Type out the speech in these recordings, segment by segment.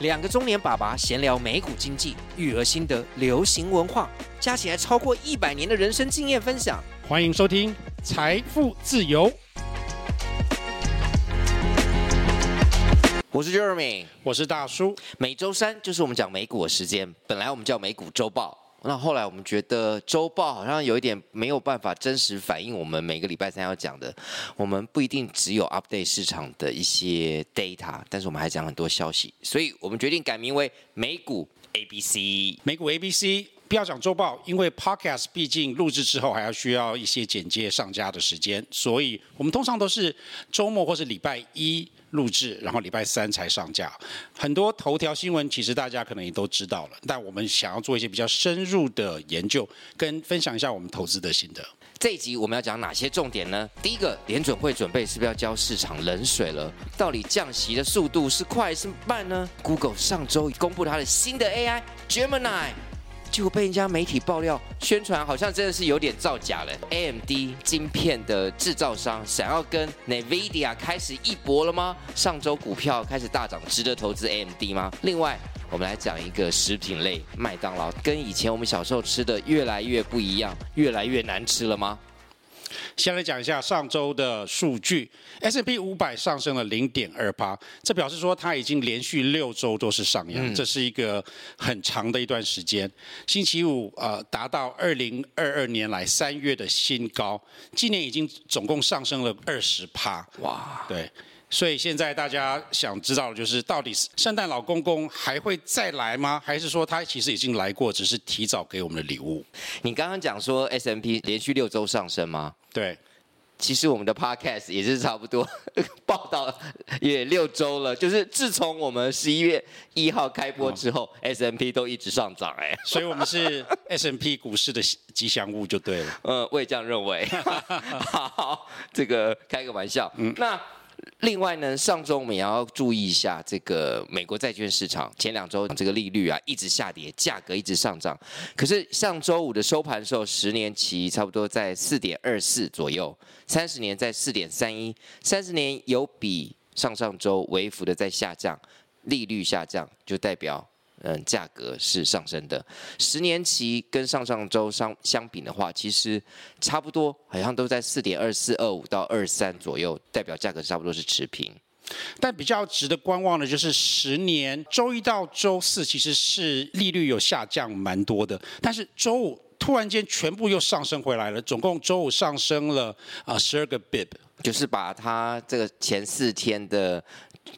两个中年爸爸闲聊美股经济、育儿心得、流行文化，加起来超过一百年的人生经验分享。欢迎收听《财富自由》。我是 Jeremy，我是大叔。每周三就是我们讲美股的时间。本来我们叫美股周报。那后来我们觉得周报好像有一点没有办法真实反映我们每个礼拜三要讲的。我们不一定只有 update 市场的一些 data，但是我们还讲很多消息，所以我们决定改名为美股 ABC。美股 ABC 不要讲周报，因为 podcast 毕竟录制之后还要需要一些剪接上架的时间，所以我们通常都是周末或是礼拜一。录制，然后礼拜三才上架。很多头条新闻其实大家可能也都知道了，但我们想要做一些比较深入的研究，跟分享一下我们投资的心得。这一集我们要讲哪些重点呢？第一个，联准会准备是不是要浇市场冷水了？到底降息的速度是快是慢呢？Google 上周公布它的新的 AI Gemini。结果被人家媒体爆料宣传，好像真的是有点造假了。AMD 晶片的制造商想要跟 NVIDIA 开始一搏了吗？上周股票开始大涨，值得投资 AMD 吗？另外，我们来讲一个食品类，麦当劳跟以前我们小时候吃的越来越不一样，越来越难吃了吗？先来讲一下上周的数据，S&P 五百上升了零点二八，这表示说它已经连续六周都是上扬，嗯、这是一个很长的一段时间。星期五呃达到二零二二年来三月的新高，今年已经总共上升了二十趴，哇，对。所以现在大家想知道的就是，到底圣诞老公公还会再来吗？还是说他其实已经来过，只是提早给我们的礼物？你刚刚讲说 S&P 连续六周上升吗？对，其实我们的 Podcast 也是差不多 报道也六周了，就是自从我们十一月一号开播之后，嗯，S&P 都一直上涨哎，所以我们是 S&P 股市的吉祥物就对了。嗯，我也这样认为。好，这个开个玩笑。嗯，那。另外呢，上周我们也要注意一下这个美国债券市场，前两周这个利率啊一直下跌，价格一直上涨。可是上周五的收盘时候，十年期差不多在四点二四左右，三十年在四点三一，三十年有比上上周微幅的在下降，利率下降就代表。嗯，价格是上升的。十年期跟上上周相相比的话，其实差不多，好像都在四点二四二五到二三左右，代表价格差不多是持平。但比较值得观望的就是十年周一到周四其实是利率有下降蛮多的，但是周五突然间全部又上升回来了，总共周五上升了啊十二个 bip，就是把它这个前四天的。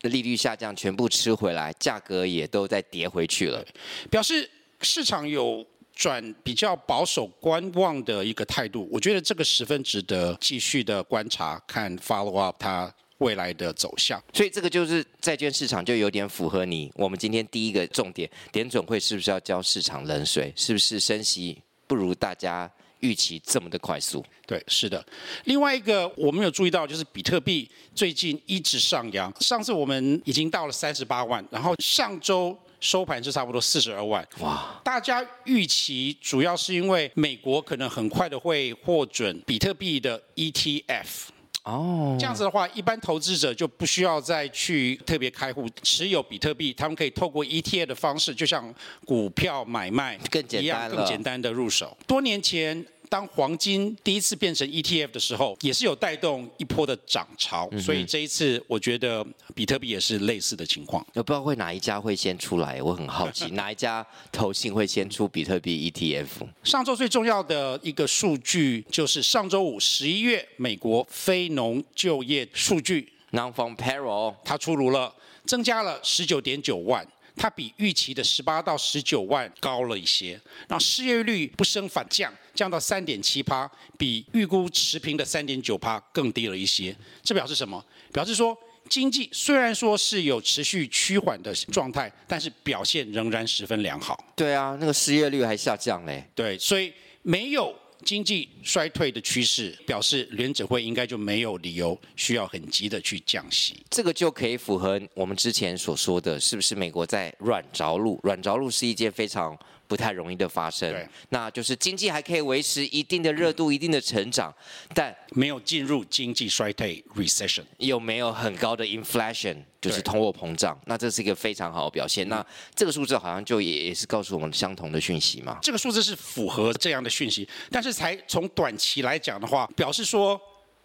利率下降，全部吃回来，价格也都在跌回去了，表示市场有转比较保守观望的一个态度。我觉得这个十分值得继续的观察，看 follow up 它未来的走向。所以这个就是债券市场就有点符合你我们今天第一个重点，联准会是不是要浇市场冷水？是不是升息不如大家预期这么的快速，对，是的。另外一个我们有注意到，就是比特币最近一直上扬。上次我们已经到了三十八万，然后上周收盘是差不多四十二万。哇！大家预期主要是因为美国可能很快的会获准比特币的 ETF。哦，这样子的话，一般投资者就不需要再去特别开户持有比特币，他们可以透过 ETF 的方式，就像股票买卖更简单一样，更简单的入手。多年前。当黄金第一次变成 ETF 的时候，也是有带动一波的涨潮，嗯、所以这一次我觉得比特币也是类似的情况。我不知道会哪一家会先出来，我很好奇 哪一家投信会先出比特币 ETF。上周最重要的一个数据就是上周五十一月美国非农就业数据 （Non-Farm Payroll） 它出炉了，增加了十九点九万。它比预期的十八到十九万高了一些，然后失业率不升反降，降到三点七趴，比预估持平的三点九趴更低了一些。这表示什么？表示说经济虽然说是有持续趋缓的状态，但是表现仍然十分良好。对啊，那个失业率还下降嘞。对，所以没有。经济衰退的趋势表示，联准会应该就没有理由需要很急的去降息。这个就可以符合我们之前所说的，是不是美国在软着陆？软着陆是一件非常不太容易的发生。对，那就是经济还可以维持一定的热度、嗯、一定的成长，但没有进入经济衰退 （recession），又没有很高的 inflation，就是通货膨胀。那这是一个非常好的表现。那这个数字好像就也也是告诉我们相同的讯息嘛？这个数字是符合这样的讯息，但是才从短期来讲的话，表示说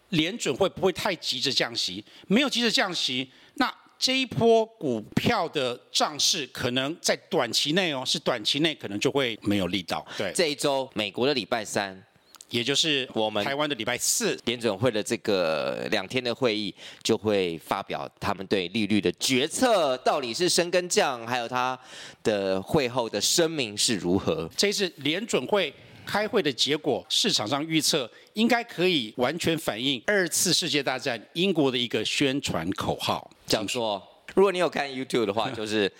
联准会不会太急着降息？没有急着降息，那。这一波股票的涨势，可能在短期内哦，是短期内可能就会没有力道。对，这一周美国的礼拜三，也就是我们台湾的礼拜四，联准会的这个两天的会议就会发表他们对利率的决策，到底是升跟降，还有他的会后的声明是如何。这一次联准会。开会的结果，市场上预测应该可以完全反映二次世界大战英国的一个宣传口号，讲说，如果你有看 YouTube 的话，就是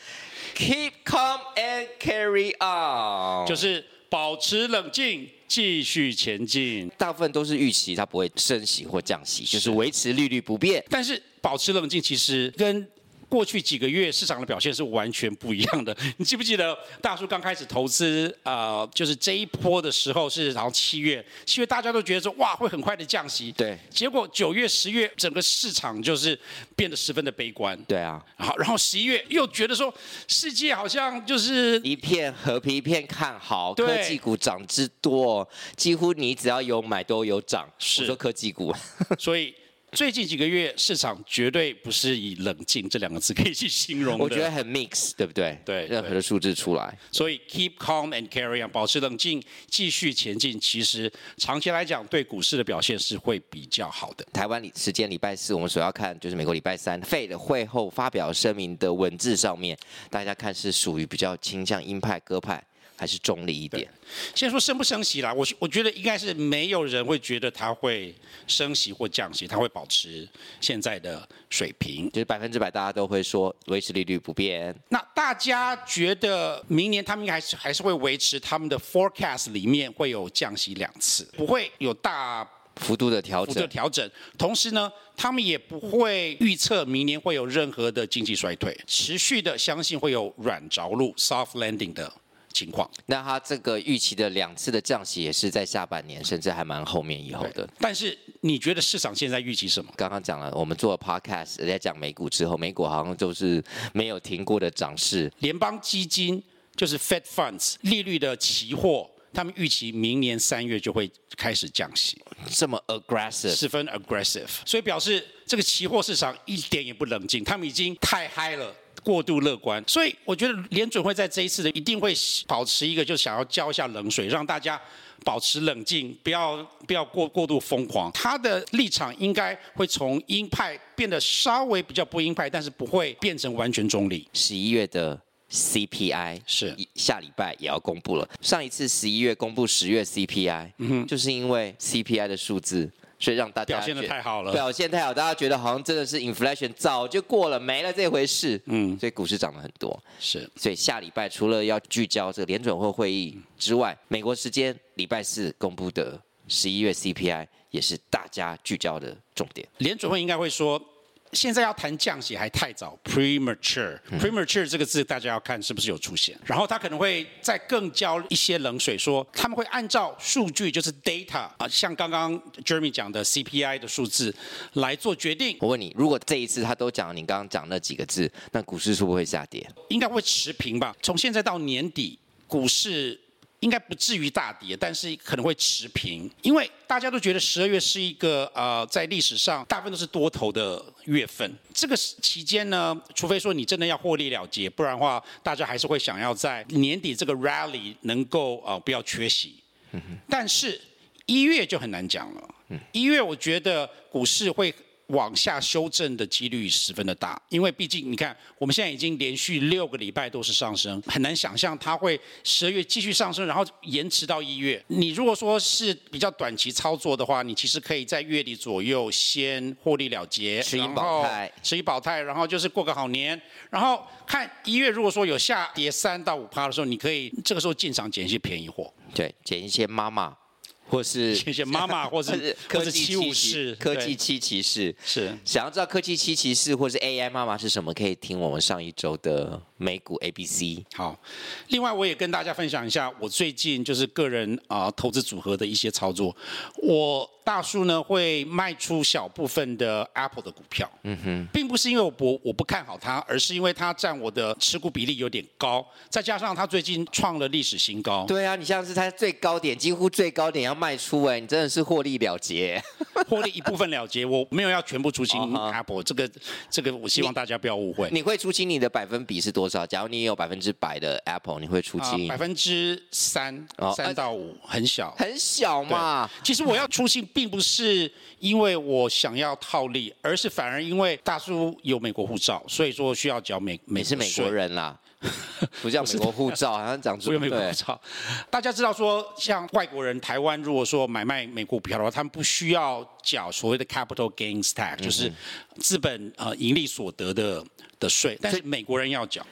Keep calm and carry on，就是保持冷静，继续前进。大部分都是预期它不会升息或降息，就是维持利率不变。但是保持冷静其实跟过去几个月市场的表现是完全不一样的。你记不记得大叔刚开始投资啊、呃，就是这一波的时候是然后七月，七月大家都觉得说哇会很快的降息，对。结果九月、十月整个市场就是变得十分的悲观，对啊。好，然后十一月又觉得说世界好像就是一片和平，一片看好，科技股涨之多，几乎你只要有买都有涨。是我说科技股，所以。最近几个月，市场绝对不是以冷静这两个字可以去形容的。我觉得很 mix，对不对？对，任何的数字出来。所以 keep calm and carry on，保持冷静，继续前进。其实长期来讲，对股市的表现是会比较好的。台湾时间礼拜四，我们所要看就是美国礼拜三 Fed 的会后发表声明的文字上面，大家看是属于比较倾向鹰派、鸽派。还是中立一点。先说升不升息啦，我我觉得应该是没有人会觉得它会升息或降息，它会保持现在的水平，就是百分之百大家都会说维持利率不变。那大家觉得明年他们应该还是还是会维持他们的 forecast 里面会有降息两次，不会有大幅度的调整。幅度的调整。同时呢，他们也不会预测明年会有任何的经济衰退，持续的相信会有软着陆 soft landing 的。情况，那他这个预期的两次的降息也是在下半年，甚至还蛮后面以后的。但是你觉得市场现在预期什么？刚刚讲了，我们做了 podcast 在讲美股之后，美股好像就是没有停过的涨势。联邦基金就是 Fed Funds 利率的期货，他们预期明年三月就会开始降息，这么 aggressive，十分 aggressive，所以表示这个期货市场一点也不冷静，他们已经太嗨了。过度乐观，所以我觉得联准会在这一次的一定会保持一个，就想要浇一下冷水，让大家保持冷静，不要不要过过度疯狂。他的立场应该会从鹰派变得稍微比较不鹰派，但是不会变成完全中立。十一月的 CPI 是下礼拜也要公布了。上一次十一月公布十月 CPI，嗯哼，就是因为 CPI 的数字。所以让大家表现的太好了，表现太好，大家觉得好像真的是 inflation 早就过了，没了这回事。嗯，所以股市涨了很多。是，所以下礼拜除了要聚焦这个联准会会议之外，美国时间礼拜四公布的十一月 CPI 也是大家聚焦的重点。联准会应该会说。现在要谈降息还太早，premature，premature 这个字大家要看是不是有出现。然后他可能会再更浇一些冷水，说他们会按照数据，就是 data 啊，像刚刚 Jeremy 讲的 CPI 的数字来做决定。我问你，如果这一次他都讲你刚刚讲那几个字，那股市是不是会下跌？应该会持平吧。从现在到年底，股市。应该不至于大跌，但是可能会持平，因为大家都觉得十二月是一个呃，在历史上大部分都是多头的月份。这个期间呢，除非说你真的要获利了结，不然的话，大家还是会想要在年底这个 rally 能够呃不要缺席。嗯哼。但是一月就很难讲了。嗯。一月我觉得股市会。往下修正的几率十分的大，因为毕竟你看，我们现在已经连续六个礼拜都是上升，很难想象它会十二月继续上升，然后延迟到一月。你如果说是比较短期操作的话，你其实可以在月底左右先获利了结，持一保泰，持盈保泰，然后就是过个好年，然后看一月如果说有下跌三到五趴的时候，你可以这个时候进场捡一些便宜货，对，捡一些妈妈。或是谢谢妈妈，或是 科技七骑士，科技七骑士是。想要知道科技七骑士或是 AI 妈妈是什么，可以听我们上一周的美股 A、B、C。好，另外我也跟大家分享一下我最近就是个人啊、呃、投资组合的一些操作。我大叔呢会卖出小部分的 Apple 的股票，嗯哼，并不是因为我不我不看好它，而是因为它占我的持股比例有点高，再加上它最近创了历史新高。对啊，你像是它最高点，几乎最高点要卖出，哎，你真的是获利了结，获利一部分了结，我没有要全部出清 Apple，、uh huh. 这个这个我希望大家不要误会。你，你会出清你的百分比是多少？假如你有百分之百的 Apple，你会出清百分之三，三到五，呃、很小，很小嘛。其实我要出清，并不是因为我想要套利，而是反而因为大叔有美国护照，所以说需要缴美美。是美国人啦。不叫美国护照，好像讲出有美国护照。大家知道说，像外国人台湾，如果说买卖美国股票的话，他们不需要缴所谓的 capital gains tax，就是资本呃盈利所得的的税，但是美国人要缴。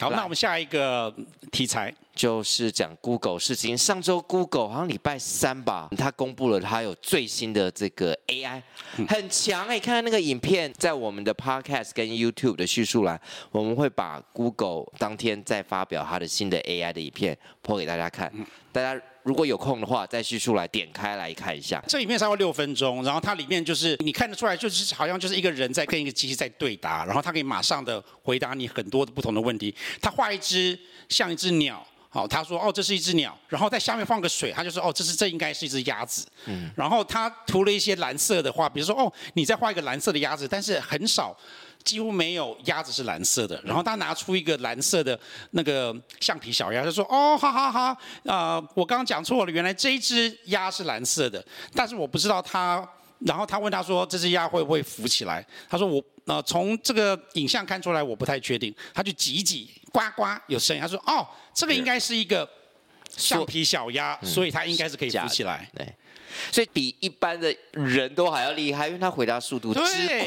好，那我们下一个题材就是讲 Google 事情。上周 Google 好像礼拜三吧，他公布了他有最新的这个 AI，很强哎！看看那个影片，在我们的 Podcast 跟 YouTube 的叙述栏，我们会把 Google 当天再发表他的新的 AI 的影片播给大家看，大家。如果有空的话，再叙述来点开来看一下。这里面差不多六分钟，然后它里面就是你看得出来，就是好像就是一个人在跟一个机器在对答，然后它可以马上的回答你很多的不同的问题。他画一只像一只鸟，好，他说哦这是一只鸟，然后在下面放个水，他就说哦这是这应该是一只鸭子。嗯。然后他涂了一些蓝色的画，比如说哦你再画一个蓝色的鸭子，但是很少。几乎没有鸭子是蓝色的，然后他拿出一个蓝色的那个橡皮小鸭，他说：“哦，哈哈哈，啊、呃，我刚刚讲错了，原来这一只鸭是蓝色的，但是我不知道它。”然后他问他说：“这只鸭会不会浮起来？”他说：“我呃，从这个影像看出来，我不太确定。”他就挤一挤，呱呱有声音。他说：“哦，这个应该是一个橡皮小鸭，嗯、所以它应该是可以浮起来。”对。所以比一般的人都还要厉害，因为他回答速度之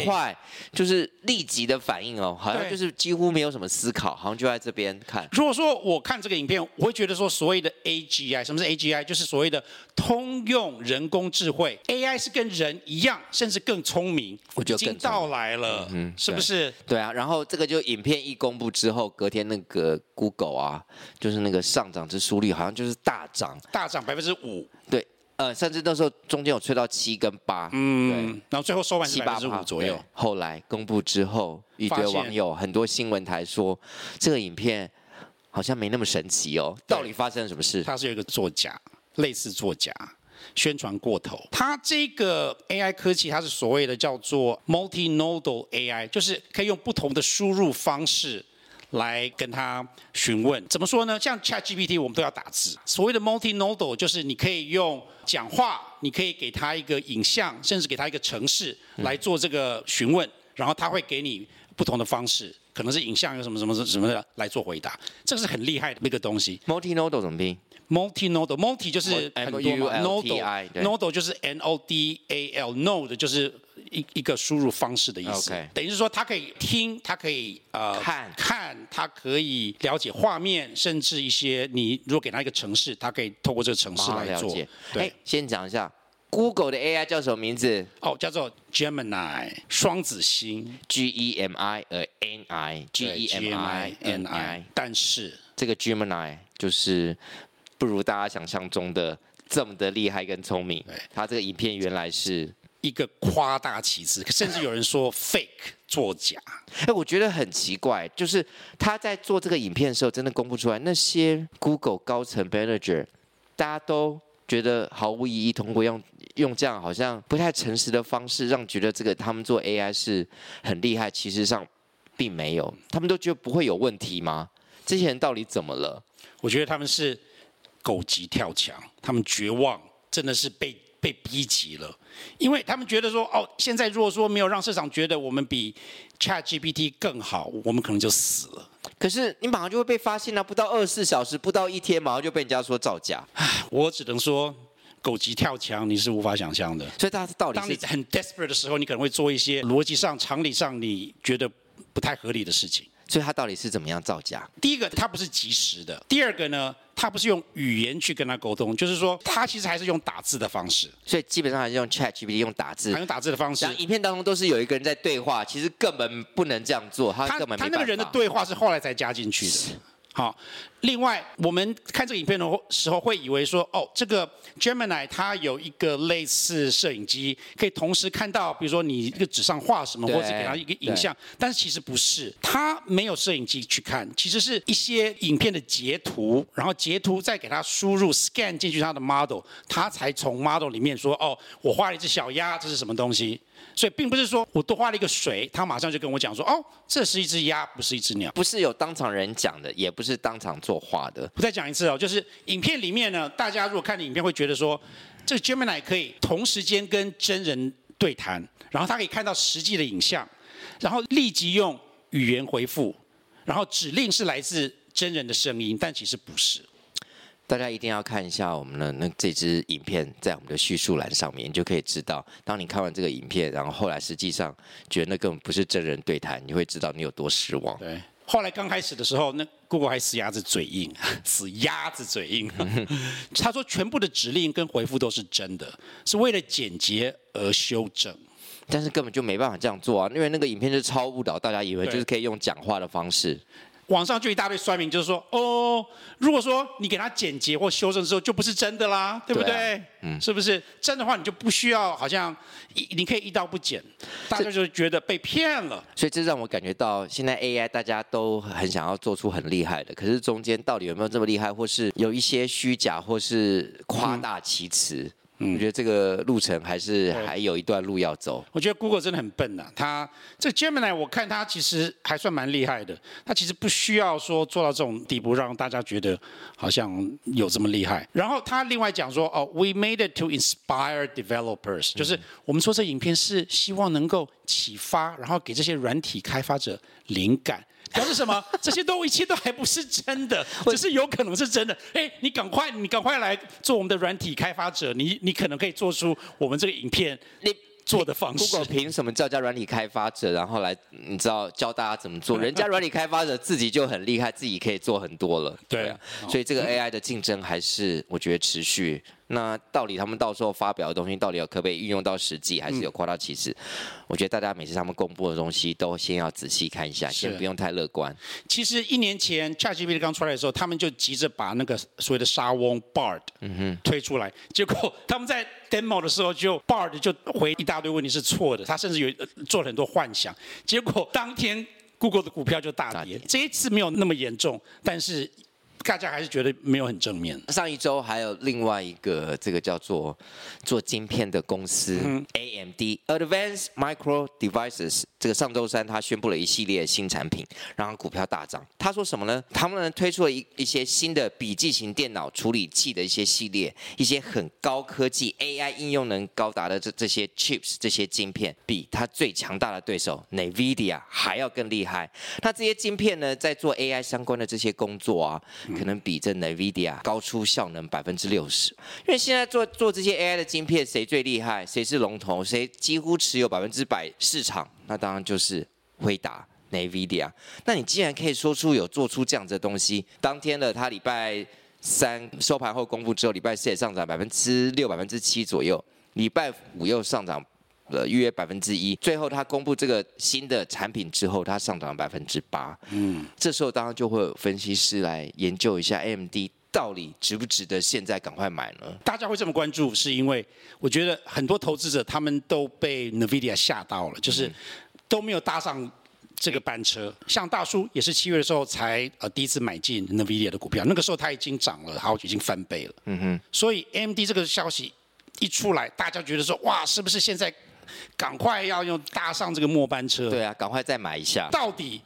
快，就是立即的反应哦，好像就是几乎没有什么思考，好像就在这边看。如果说我看这个影片，我会觉得说所谓的 AGI，什么是 AGI？就是所谓的通用人工智慧，AI 是跟人一样，甚至更聪明，我觉得已经到来了，嗯，是不是？对啊，然后这个就影片一公布之后，隔天那个 Google 啊，就是那个上涨之速率好像就是大涨，大涨百分之五，对。呃，甚至那时候中间有吹到七跟八，嗯，对然后最后收盘是百分之五左右。后来公布之后，一堆网友、很多新闻台说，这个影片好像没那么神奇哦，到底发生了什么事？它是有一个作假，类似作假，宣传过头。它这个 AI 科技，它是所谓的叫做 multinodal AI，就是可以用不同的输入方式。来跟他询问，怎么说呢？像 ChatGPT，我们都要打字。所谓的 multi-nodal，就是你可以用讲话，你可以给他一个影像，甚至给他一个城市来做这个询问，然后他会给你不同的方式，可能是影像，有什么什么什么的来做回答。这个是很厉害的一个东西。multi-nodal 怎么拼？multi-nodal，multi 就是很多嘛，nodal，nodal 就是 N-O-D-A-L，node 就是。一一个输入方式的意思，Okay. 等于是说，他可以听，他可以呃看，看，他可以了解画面，甚至一些你如果给他一个城市，他可以透过这个城市来做。对，先讲一下 Google 的 AI 叫什么名字？哦，叫做 Gemini 双子星，G E M I 呃 N I，G E M I N I。但是这个 Gemini 就是不如大家想象中的这么的厉害跟聪明。对他这个影片原来是。一个夸大其词，甚至有人说 fake 作假。哎，我觉得很奇怪，就是他在做这个影片的时候，真的公布出来，那些 Google 高层 manager，大家都觉得毫无意义，通过用用这样好像不太诚实的方式，让觉得这个他们做 AI 是很厉害，其实上并没有，他们都觉得不会有问题吗？这些人到底怎么了？我觉得他们是狗急跳墙，他们绝望，真的是被。被逼急了，因为他们觉得说，哦，现在如果说没有让市场觉得我们比 ChatGPT 更好，我们可能就死了。可是你马上就会被发现了，不到二十四小时，不到一天，马上就被人家说造假。我只能说，狗急跳墙，你是无法想象的。所以大家到底，当你很 desperate 的时候，你可能会做一些逻辑上、常理上你觉得不太合理的事情。所以它到底是怎么样造假？第一个，它不是及时的；第二个呢，他不是用语言去跟他沟通，就是说他其实还是用打字的方式，所以基本上还是用 ChatGPT 用打字，用打字的方式。影片当中都是有一个人在对话，其实根本不能这样做，他根本他那个人的对话是后来才加进去的。好，另外我们看这个影片的时候，会以为说，哦，这个 Gemini 它有一个类似摄影机，可以同时看到，比如说你一个纸上画什么，或者给它一个影像，但是其实不是，它没有摄影机去看，其实是一些影片的截图，然后截图再给它输入 scan 进去它的 model，它才从 model 里面说，哦，我画了一只小鸭，这是什么东西？所以并不是说我多画了一个水，他马上就跟我讲说，哦，这是一只鸭，不是一只鸟，不是有当场人讲的，也不是当场作画的。我再讲一次哦，就是影片里面呢，大家如果看的影片会觉得说，这个 Gemini 可以同时间跟真人对谈，然后他可以看到实际的影像，然后立即用语言回复，然后指令是来自真人的声音，但其实不是。大家一定要看一下我们的那这支影片，在我们的叙述栏上面，你就可以知道，当你看完这个影片，然后后来实际上觉得那根本不是真人对谈，你会知道你有多失望。对，后来刚开始的时候，那 Google 还死鸭子嘴硬，死鸭子嘴硬。他说全部的指令跟回复都是真的，是为了简洁而修正，但是根本就没办法这样做啊，因为那个影片是超误导，大家以为就是可以用讲话的方式。网上就一大堆酸民，就是说，哦，如果说你给他剪辑或修正之后，就不是真的啦，对不对？对啊、嗯，是不是真的话，你就不需要好像一你可以一刀不剪，大家就觉得被骗了。所以这让我感觉到，现在 AI 大家都很想要做出很厉害的，可是中间到底有没有这么厉害，或是有一些虚假，或是夸大其词？嗯嗯，我觉得这个路程还是还有一段路要走。我觉得 Google 真的很笨呐、啊，它这 Gemini 我看它其实还算蛮厉害的，它其实不需要说做到这种地步，让大家觉得好像有这么厉害。然后他另外讲说，哦，We made it to inspire developers，就是我们说这影片是希望能够启发，然后给这些软体开发者灵感。表示什么？这些都一切都还不是真的，只是有可能是真的。哎，你赶快，你赶快来做我们的软体开发者，你你可能可以做出我们这个影片你做的方式。Google 凭什么叫叫软体开发者，然后来你知道教大家怎么做？人家软体开发者自己就很厉害，自己可以做很多了。对啊，所以这个 AI 的竞争还是我觉得持续。那到底他们到时候发表的东西，到底有可不可以运用到实际，还是有夸大其词？嗯、我觉得大家每次他们公布的东西，都先要仔细看一下，先不用太乐观。其实一年前 ChatGPT 刚出来的时候，他们就急着把那个所谓的沙翁 Bard 推出来，结果他们在 demo 的时候就 Bard 就回一大堆问题是错的，他甚至有做了很多幻想，结果当天 Google 的股票就大跌。大跌。这一次没有那么严重，但是。大家还是觉得没有很正面。上一周还有另外一个这个叫做做晶片的公司、嗯、AMD Advanced Micro Devices，这个上周三他宣布了一系列新产品，让股票大涨。他说什么呢？他们推出了一一些新的笔记型电脑处理器的一些系列，一些很高科技 AI 应用能高达的这这些 chips 这些晶片，比它最强大的对手 NVIDIA 还要更厉害。那这些晶片呢，在做 AI 相关的这些工作啊。可能比这 NVIDIA 高出效能百分之六十，因为现在做做这些 AI 的晶片，谁最厉害？谁是龙头？谁几乎持有百分之百市场？那当然就是辉达 NVIDIA。那你既然可以说出有做出这样子的东西，当天的它礼拜三收盘后公布之后，礼拜四也上涨百分之六、百分之七左右，礼拜五又上涨。了约百分之一，最后他公布这个新的产品之后，它上涨了百分之八。嗯，这时候当然就会有分析师来研究一下 AMD 到底值不值得现在赶快买呢？大家会这么关注，是因为我觉得很多投资者他们都被 NVIDIA 吓到了，就是都没有搭上这个班车。像大叔也是七月的时候才呃第一次买进 NVIDIA 的股票，那个时候它已经涨了好，已经翻倍了。嗯哼，所以 AMD 这个消息一出来，大家觉得说哇，是不是现在？赶快要用搭上这个末班车。对啊，赶快再买一下。到底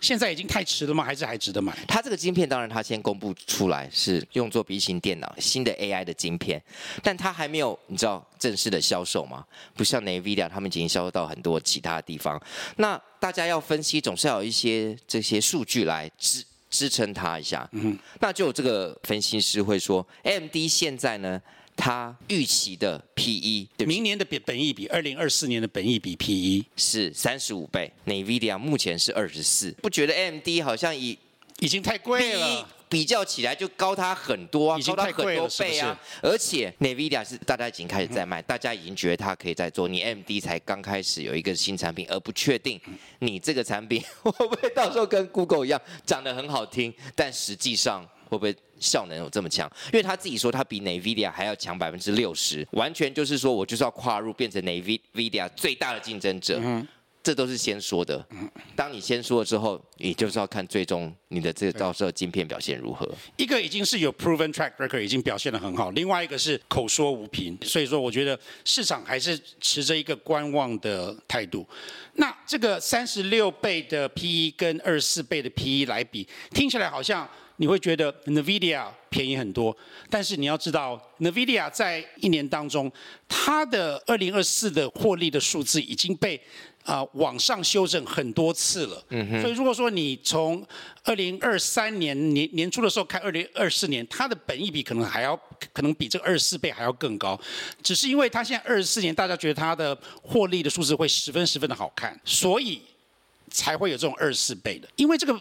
现在已经太迟了吗？还是还值得买？它这个晶片当然它先公布出来是用作笔记型电脑新的 AI 的晶片，但它还没有你知道正式的销售吗？不像 NVIDIA 他们已经销售到很多其他地方。那大家要分析，总是要有一些这些数据来支支撑它一下。嗯哼，那就有这个分析师会说，AMD 现在呢？它预期的 P/E，明年的本本益比，二零二四年的本益比 P/E 是三十五倍，NVIDIA 目前是二十四，不觉得 AMD 好像已已经太贵了比较起来就高它很多啊，已经高它很多倍啊。是是而且 NVIDIA 是大家已经开始在卖，嗯、大家已经觉得它可以在做。你 AMD 才刚开始有一个新产品，而不确定你这个产品 会不会到时候跟 Google 一样长得很好听，但实际上会不会效能有这么强？因为他自己说他比 NVIDIA 还要强百分之六十，完全就是说我就是要跨入变成 NVIDIA 最大的竞争者。嗯这都是先说的。当你先说了之后，你就是要看最终你的这个到时候晶片表现如何。一个已经是有 proven track record，已经表现得很好；另外一个是口说无凭。所以说，我觉得市场还是持着一个观望的态度。那这个三十六倍的 PE 跟二十四倍的 PE 来比，听起来好像你会觉得 NVIDIA 便宜很多。但是你要知道，NVIDIA 在一年当中，它的二零二四的获利的数字已经被啊，往上修正很多次了。嗯哼。所以如果说你从二零二三年年年初的时候看二零二四年，它的本益比可能还要可能比这个二十四倍还要更高，只是因为它现在二十四年，大家觉得它的获利的数字会十分十分的好看，所以才会有这种二十四倍的。因为这个。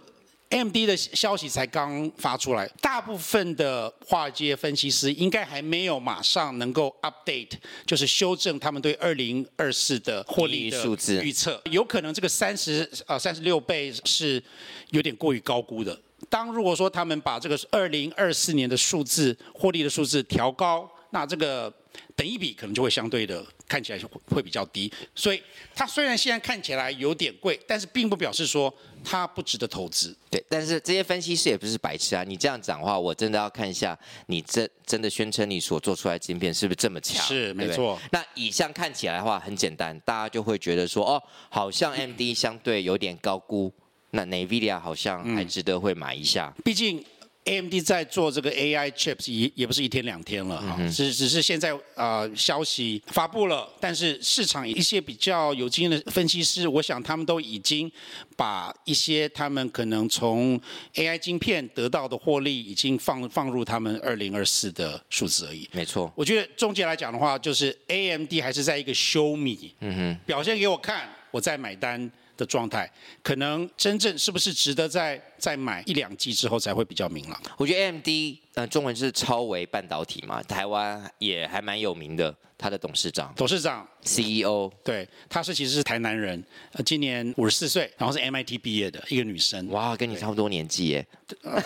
AMD 的消息才刚发出来，大部分的华尔街分析师应该还没有马上能够 update，就是修正他们对二零二四的获利的数字预测。有可能这个三十呃三十六倍是有点过于高估的。当如果说他们把这个二零二四年的数字获利的数字调高，那这个本益比可能就会相对的。看起来会比较低，所以它虽然现在看起来有点贵，但是并不表示说它不值得投资。对，但是这些分析师也不是白痴啊！你这样讲的话，我真的要看一下你真真的宣称你所做出来的晶片是不是这么强？是，没错。那以上看起来的话很简单，大家就会觉得说，哦，好像 AMD 相对有点高估，那 NVIDIA 好像还值得会买一下。毕竟。AMD 在做这个 AI chips 也也不是一天两天了哈，只只是现在呃消息发布了，但是市场一些比较有经验的分析师，我想他们都已经把一些他们可能从 AI 晶片得到的获利，已经放放入他们二零二四的数字而已。没错，我觉得总结来讲的话，就是 AMD 还是在一个 show me，嗯哼，表现给我看，我再买单。的状态，可能真正是不是值得再再买一两季之后才会比较明朗。我觉得 AMD，呃，中文是超微半导体嘛，台湾也还蛮有名的。他的董事长，董事长，CEO，对，他是其实是台南人，呃，今年五十四岁，然后是 MIT 毕业的一个女生。哇，跟你差不多年纪耶。嗯、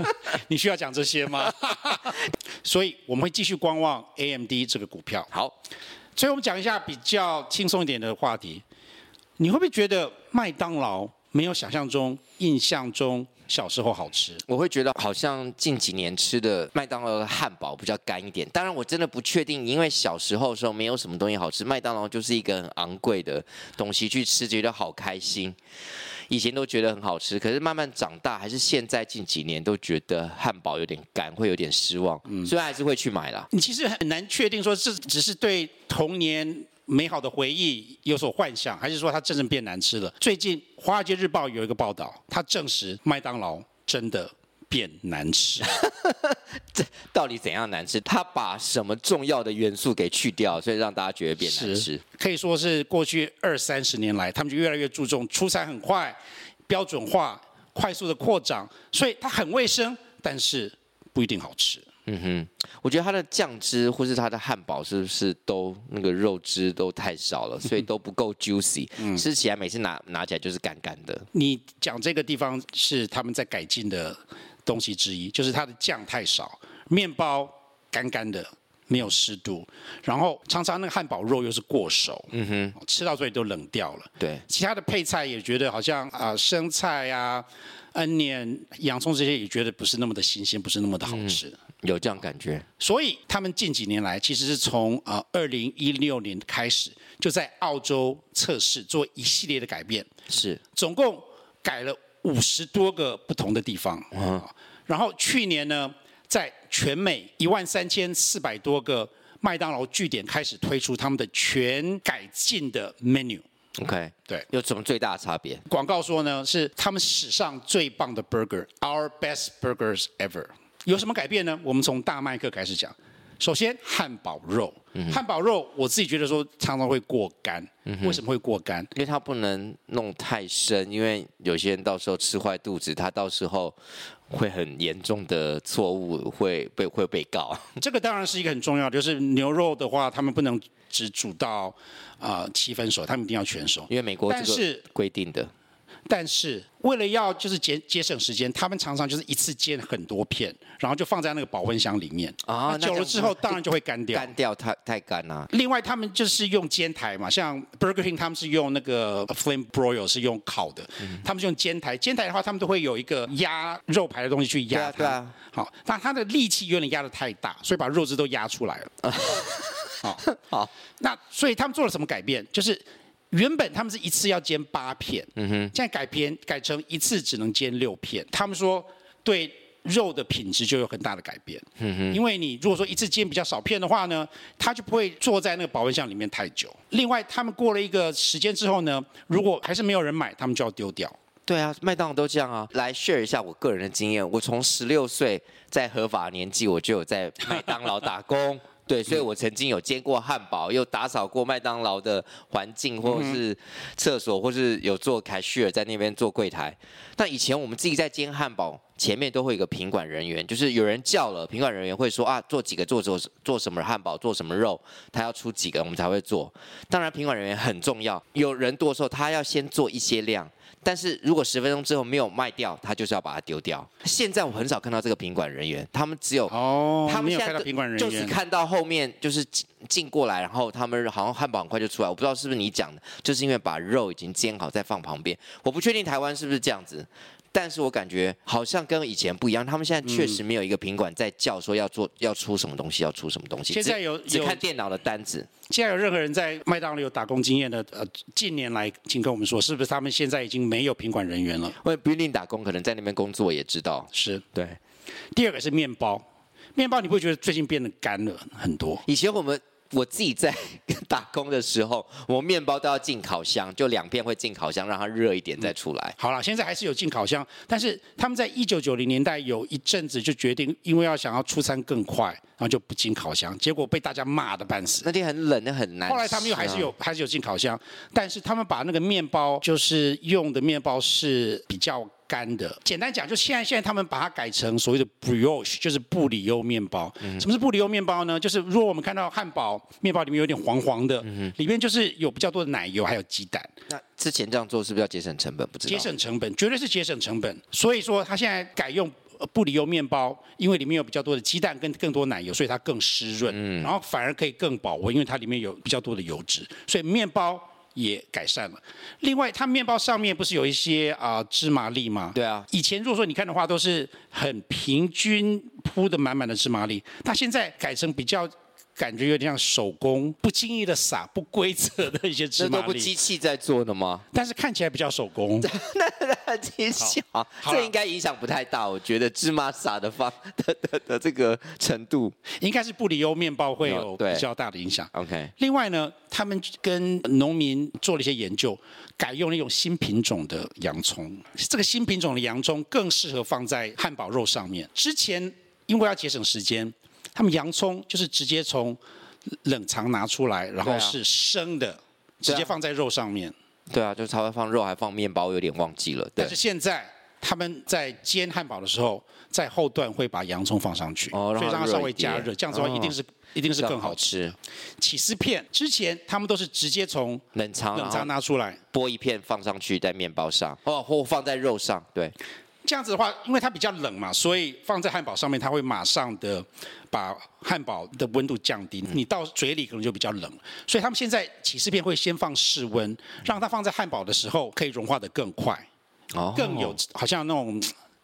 你需要讲这些吗？所以我们会继续观望 AMD 这个股票。好，所以我们讲一下比较轻松一点的话题。你会不会觉得麦当劳没有想象中、印象中小时候好吃？我会觉得好像近几年吃的麦当劳的汉堡比较干一点。当然，我真的不确定，因为小时候的时候没有什么东西好吃，麦当劳就是一个很昂贵的东西去吃，觉得好开心。以前都觉得很好吃，可是慢慢长大，还是现在近几年都觉得汉堡有点干，会有点失望。嗯，所以还是会去买啦。你其实很难确定说这只是对童年。美好的回忆有所幻想，还是说它真正变难吃了？最近《华尔街日报》有一个报道，它证实麦当劳真的变难吃。这到底怎样难吃？它把什么重要的元素给去掉，所以让大家觉得变难吃？可以说是过去二三十年来，他们就越来越注重出餐很快、标准化、快速的扩张，所以它很卫生，但是不一定好吃。嗯哼，我觉得它的酱汁或是它的汉堡是不是都那个肉汁都太少了，所以都不够 juicy，嗯，吃起来每次拿拿起来就是干干的。你讲这个地方是他们在改进的东西之一，就是它的酱太少，面包干干的，没有湿度，然后常常那个汉堡肉又是过熟，嗯哼，吃到嘴里都冷掉了。对，其他的配菜也觉得好像啊、呃、生菜呀、啊、onion、洋葱这些也觉得不是那么的新鲜，不是那么的好吃。嗯有这样感觉，所以他们近几年来其实是从呃二零一六年开始就在澳洲测试做一系列的改变，是总共改了五十多个不同的地方，嗯，然后去年呢，在全美一万三千四百多个麦当劳据点开始推出他们的全改进的 menu。OK，对，有什么最大的差别？广告说呢是他们史上最棒的 burger，our best burgers ever。有什么改变呢？我们从大麦克开始讲。首先汉堡肉，嗯、汉堡肉我自己觉得说常常会过干，嗯、为什么会过干？因为它不能弄太深，因为有些人到时候吃坏肚子，他到时候会很严重的错误会被会被告。这个当然是一个很重要的，就是牛肉的话，他们不能只煮到啊、呃、七分熟，他们一定要全熟，因为美国这个规定的。但是为了要就是节节省时间，他们常常就是一次煎很多片，然后就放在那个保温箱里面啊。久了之后当然就会干掉，干掉太太干了。另外他们就是用煎台嘛，像 Burger King 他们是用那个 Flame Broil 是用烤的，嗯、他们是用煎台。煎台的话，他们都会有一个压肉排的东西去压它。对啊。对啊好，但它的力气有点压的太大，所以把肉质都压出来了。好，好，那所以他们做了什么改变？就是。原本他们是一次要煎八片，嗯哼，现在改编改成一次只能煎六片。他们说对肉的品质就有很大的改变，嗯哼，因为你如果说一次煎比较少片的话呢，它就不会坐在那个保温箱里面太久。另外，他们过了一个时间之后呢，如果还是没有人买，他们就要丢掉。对啊，麦当劳都这样啊。来 share 一下我个人的经验，我从十六岁在合法年纪，我就有在麦当劳打工。对，所以我曾经有煎过汉堡，又打扫过麦当劳的环境，或者是厕所，或是有做 cashier 在那边做柜台。但以前我们自己在煎汉堡，前面都会有一个品管人员，就是有人叫了，品管人员会说啊，做几个做做做什么汉堡，做什么肉，他要出几个，我们才会做。当然，品管人员很重要，有人多的时候，他要先做一些量。但是如果十分钟之后没有卖掉，他就是要把它丢掉。现在我很少看到这个品管人员，他们只有哦，他们现在就是看到后面就是进进过来，然后他们好像汉堡很快就出来，我不知道是不是你讲的，就是因为把肉已经煎好再放旁边。我不确定台湾是不是这样子。但是我感觉好像跟以前不一样，他们现在确实没有一个品管在叫说要做要出什么东西，要出什么东西。现在有只看电脑的单子。现在有任何人在麦当劳有打工经验的，呃，近年来请跟我们说，是不是他们现在已经没有品管人员了？我不一定打工，可能在那边工作也知道。是对。第二个是面包，面包你不会觉得最近变得干了很多？以前我们。我自己在打工的时候，我面包都要进烤箱，就两片会进烤箱，让它热一点再出来。嗯、好了，现在还是有进烤箱，但是他们在一九九零年代有一阵子就决定，因为要想要出餐更快，然后就不进烤箱，结果被大家骂的半死。那天很冷，那很难。后来他们又还是有，还是有进烤箱，但是他们把那个面包就是用的面包是比较。干的，简单讲，就现在现在他们把它改成所谓的 brioche，就是布里欧面包。嗯、什么是布里欧面包呢？就是如果我们看到汉堡面包里面有点黄黄的，嗯、里面就是有比较多的奶油，还有鸡蛋。那之前这样做是不是要节省成本？不知道。节省成本，绝对是节省成本。所以说他现在改用布里欧面包，因为里面有比较多的鸡蛋跟更多奶油，所以它更湿润，嗯、然后反而可以更保温，因为它里面有比较多的油脂，所以面包。也改善了。另外，它面包上面不是有一些啊、呃、芝麻粒吗？对啊。以前如果说你看的话，都是很平均铺的满满的芝麻粒，它现在改成比较。感觉有点像手工，不经意的撒不规则的一些芝麻粒。这都不机器在做的吗？但是看起来比较手工。那那机器啊，这应该影响不太大。我觉得芝麻撒的方的的的这个程度，应该是布里欧面包会有比较大的影响。OK。另外呢，他们跟农民做了一些研究，改用了一种新品种的洋葱。这个新品种的洋葱更适合放在汉堡肉上面。之前因为要节省时间。他们洋葱就是直接从冷藏拿出来，然后是生的，直接放在肉上面。对啊，就是他会放肉，还放面包，有点忘记了。但是现在他们在煎汉堡的时候，在后段会把洋葱放上去，哦，所以让它稍微加热，这样子的话一定是一定是更好吃。起司片之前他们都是直接从冷藏冷藏拿出来，剥一片放上去在面包上，哦，或放在肉上，对。这样子的话，因为它比较冷嘛，所以放在汉堡上面，它会马上的把汉堡的温度降低，你到嘴里可能就比较冷。所以他们现在起司片会先放室温，让它放在汉堡的时候可以融化的更快，哦，更有好像那种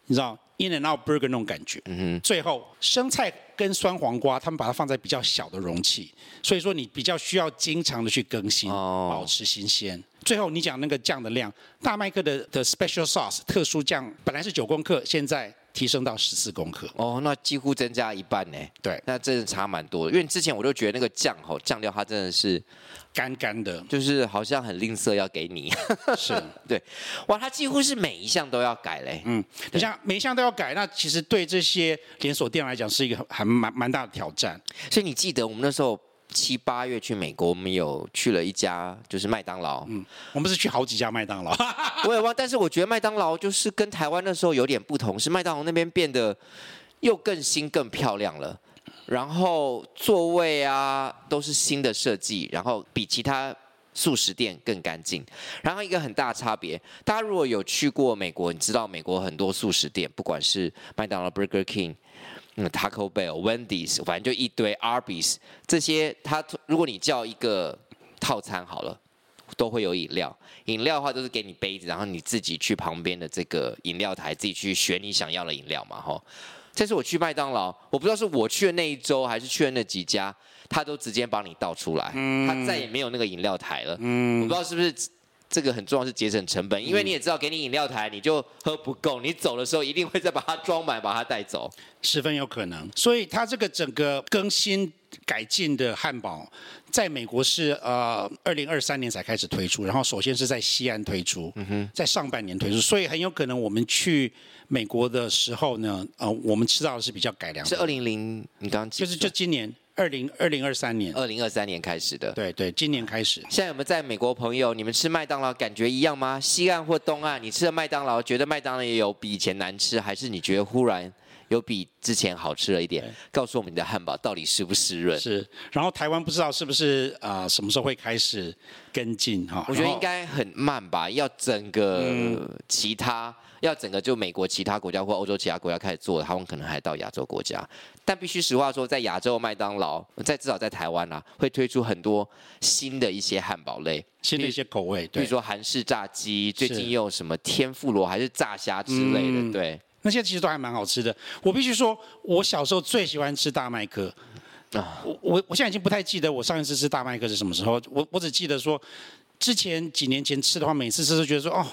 你知道 In and Out Burger 那种感觉。嗯哼。最后生菜跟酸黄瓜，他们把它放在比较小的容器，所以说你比较需要经常的去更新，保持新鲜。最后你讲那个酱的量，大麦克的的 special sauce 特殊酱本来是九公克，现在提升到十四公克。哦，那几乎增加一半呢。对，那真的差蛮多的。因为之前我就觉得那个酱吼酱料它真的是干干的，就是好像很吝啬要给你。是，对，哇，他几乎是每一项都要改嘞。嗯，你像每一项都要改，那其实对这些连锁店来讲是一个还蛮蛮大的挑战。所以你记得我们那时候。七八月去美国，我们有去了一家，就是麦当劳。嗯，我们是去好几家麦当劳。我也忘，但是我觉得麦当劳就是跟台湾那时候有点不同，是麦当劳那边变得又更新、更漂亮了。然后座位啊都是新的设计，然后比其他素食店更干净。然后一个很大差别，大家如果有去过美国，你知道美国很多素食店，不管是麦当劳、Burger King。嗯，Taco Bell、Wendy's，反正就一堆 Arby's 这些，它如果你叫一个套餐好了，都会有饮料。饮料的话都是给你杯子，然后你自己去旁边的这个饮料台自己去选你想要的饮料嘛，吼。这次我去麦当劳，我不知道是我去的那一周还是去的那几家，他都直接帮你倒出来，他再也没有那个饮料台了。嗯，我不知道是不是。这个很重要，是节省成本，因为你也知道，给你饮料台，你就喝不够，你走的时候一定会再把它装满，把它带走，十分有可能。所以它这个整个更新改进的汉堡，在美国是呃二零二三年才开始推出，然后首先是在西安推出，在上半年推出，所以很有可能我们去美国的时候呢，呃，我们吃到的是比较改良的，是二零零，你刚刚就是就今年。二零二零二三年，二零二三年开始的，对对，今年开始。现在有没有在美国朋友？你们吃麦当劳感觉一样吗？西岸或东岸，你吃的麦当劳，觉得麦当劳也有比以前难吃，还是你觉得忽然有比之前好吃了一点？告诉我们你的汉堡到底湿不湿润？是。然后台湾不知道是不是啊、呃？什么时候会开始跟进？哈，我觉得应该很慢吧，要整个其他。嗯要整个就美国其他国家或欧洲其他国家开始做，他们可能还到亚洲国家。但必须实话说，在亚洲麦当劳，在至少在台湾啊，会推出很多新的一些汉堡类，新的一些口味，比如说韩式炸鸡，最近又有什么天妇罗还是炸虾之类的，嗯、对，那些其实都还蛮好吃的。我必须说，我小时候最喜欢吃大麦克啊，我我我现在已经不太记得我上一次吃大麦克是什么时候，我我只记得说，之前几年前吃的话，每次吃都觉得说哦。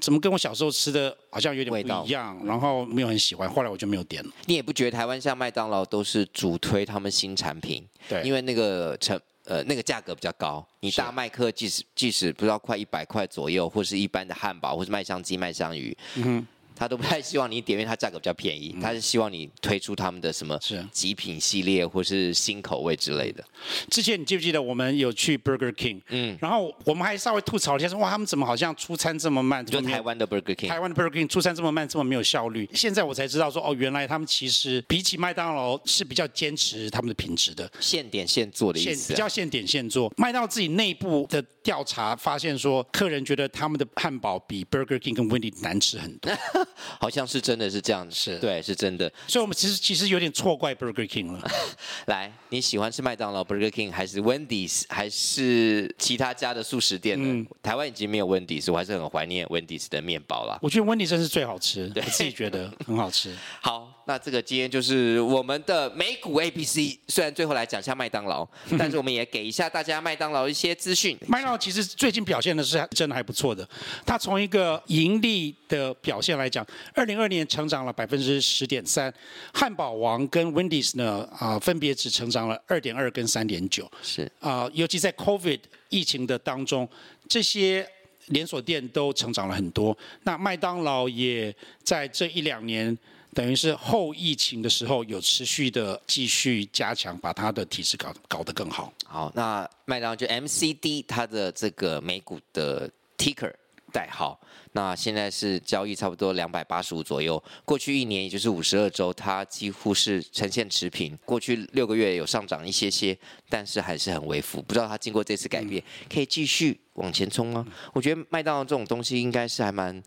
怎么跟我小时候吃的好像有点不一样，然后没有很喜欢，后来我就没有点了。你也不觉得台湾像麦当劳都是主推他们新产品？对，因为那个成呃那个价格比较高，你大麦克即使即使不知道快一百块左右，或是一般的汉堡，或是麦香鸡、麦香鱼。嗯哼他都不太希望你点，因为它价格比较便宜。他是希望你推出他们的什么极品系列或是新口味之类的。之前你记不记得我们有去 Burger King？嗯，然后我们还稍微吐槽了一下，说哇，他们怎么好像出餐这么慢？就台湾的 Burger King，台湾的 Burger King 出餐这么慢，这么没有效率。现在我才知道说，哦，原来他们其实比起麦当劳是比较坚持他们的品质的，现点现做的意思，比较现点现做。麦当劳自己内部的调查发现说，客人觉得他们的汉堡比 Burger King 跟 Wendy 难吃很多，好像是。真的是这样子，是对，是真的。所以，我们其实其实有点错怪 Burger King 了。来，你喜欢吃麦当劳、Burger King，还是 Wendy's，还是其他家的素食店呢？嗯、台湾已经没有 Wendy's，我还是很怀念 Wendy's 的面包啦。我觉得 Wendy's 真是最好吃，对我自己觉得很好吃。好。那这个今天就是我们的美股 A B C，虽然最后来讲一下麦当劳，但是我们也给一下大家麦当劳一些资讯。麦当劳其实最近表现的是真的还不错的，它从一个盈利的表现来讲，二零二二年成长了百分之十点三，汉堡王跟 Wendy's 呢啊分别只成长了二点二跟三点九，是啊，尤其在 COVID 疫情的当中，这些连锁店都成长了很多。那麦当劳也在这一两年。等于是后疫情的时候，有持续的继续加强，把它的体质搞搞得更好。好，那麦当劳就 MCD 它的这个美股的 Ticker 代号，那现在是交易差不多两百八十五左右。过去一年也就是五十二周，它几乎是呈现持平。过去六个月有上涨一些些，但是还是很微幅。不知道它经过这次改变，可以继续往前冲吗？我觉得麦当劳这种东西应该是还蛮。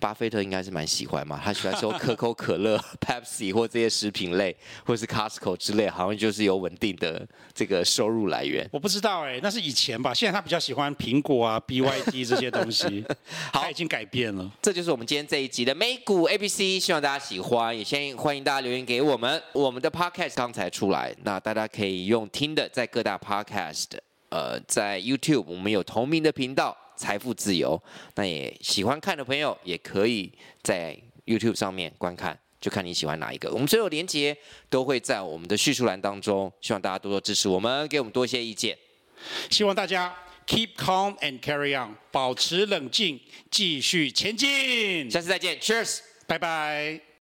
巴菲特应该是蛮喜欢嘛，他喜欢说 可口可乐、Pepsi 或这些食品类，或是 Costco 之类，好像就是有稳定的这个收入来源。我不知道哎、欸，那是以前吧，现在他比较喜欢苹果啊、BYD 这些东西，好，他已经改变了。这就是我们今天这一集的美股 ABC，希望大家喜欢，也先欢迎大家留言给我们。我们的 Podcast 刚才出来，那大家可以用听的，在各大 Podcast，呃，在 YouTube 我们有同名的频道。财富自由。那也喜欢看的朋友，也可以在 YouTube 上面观看，就看你喜欢哪一个。我们所有连接都会在我们的叙述栏当中，希望大家多多支持我们，给我们多一些意见。希望大家 keep calm and carry on，保持冷静，继续前进。下次再见，Cheers，拜拜。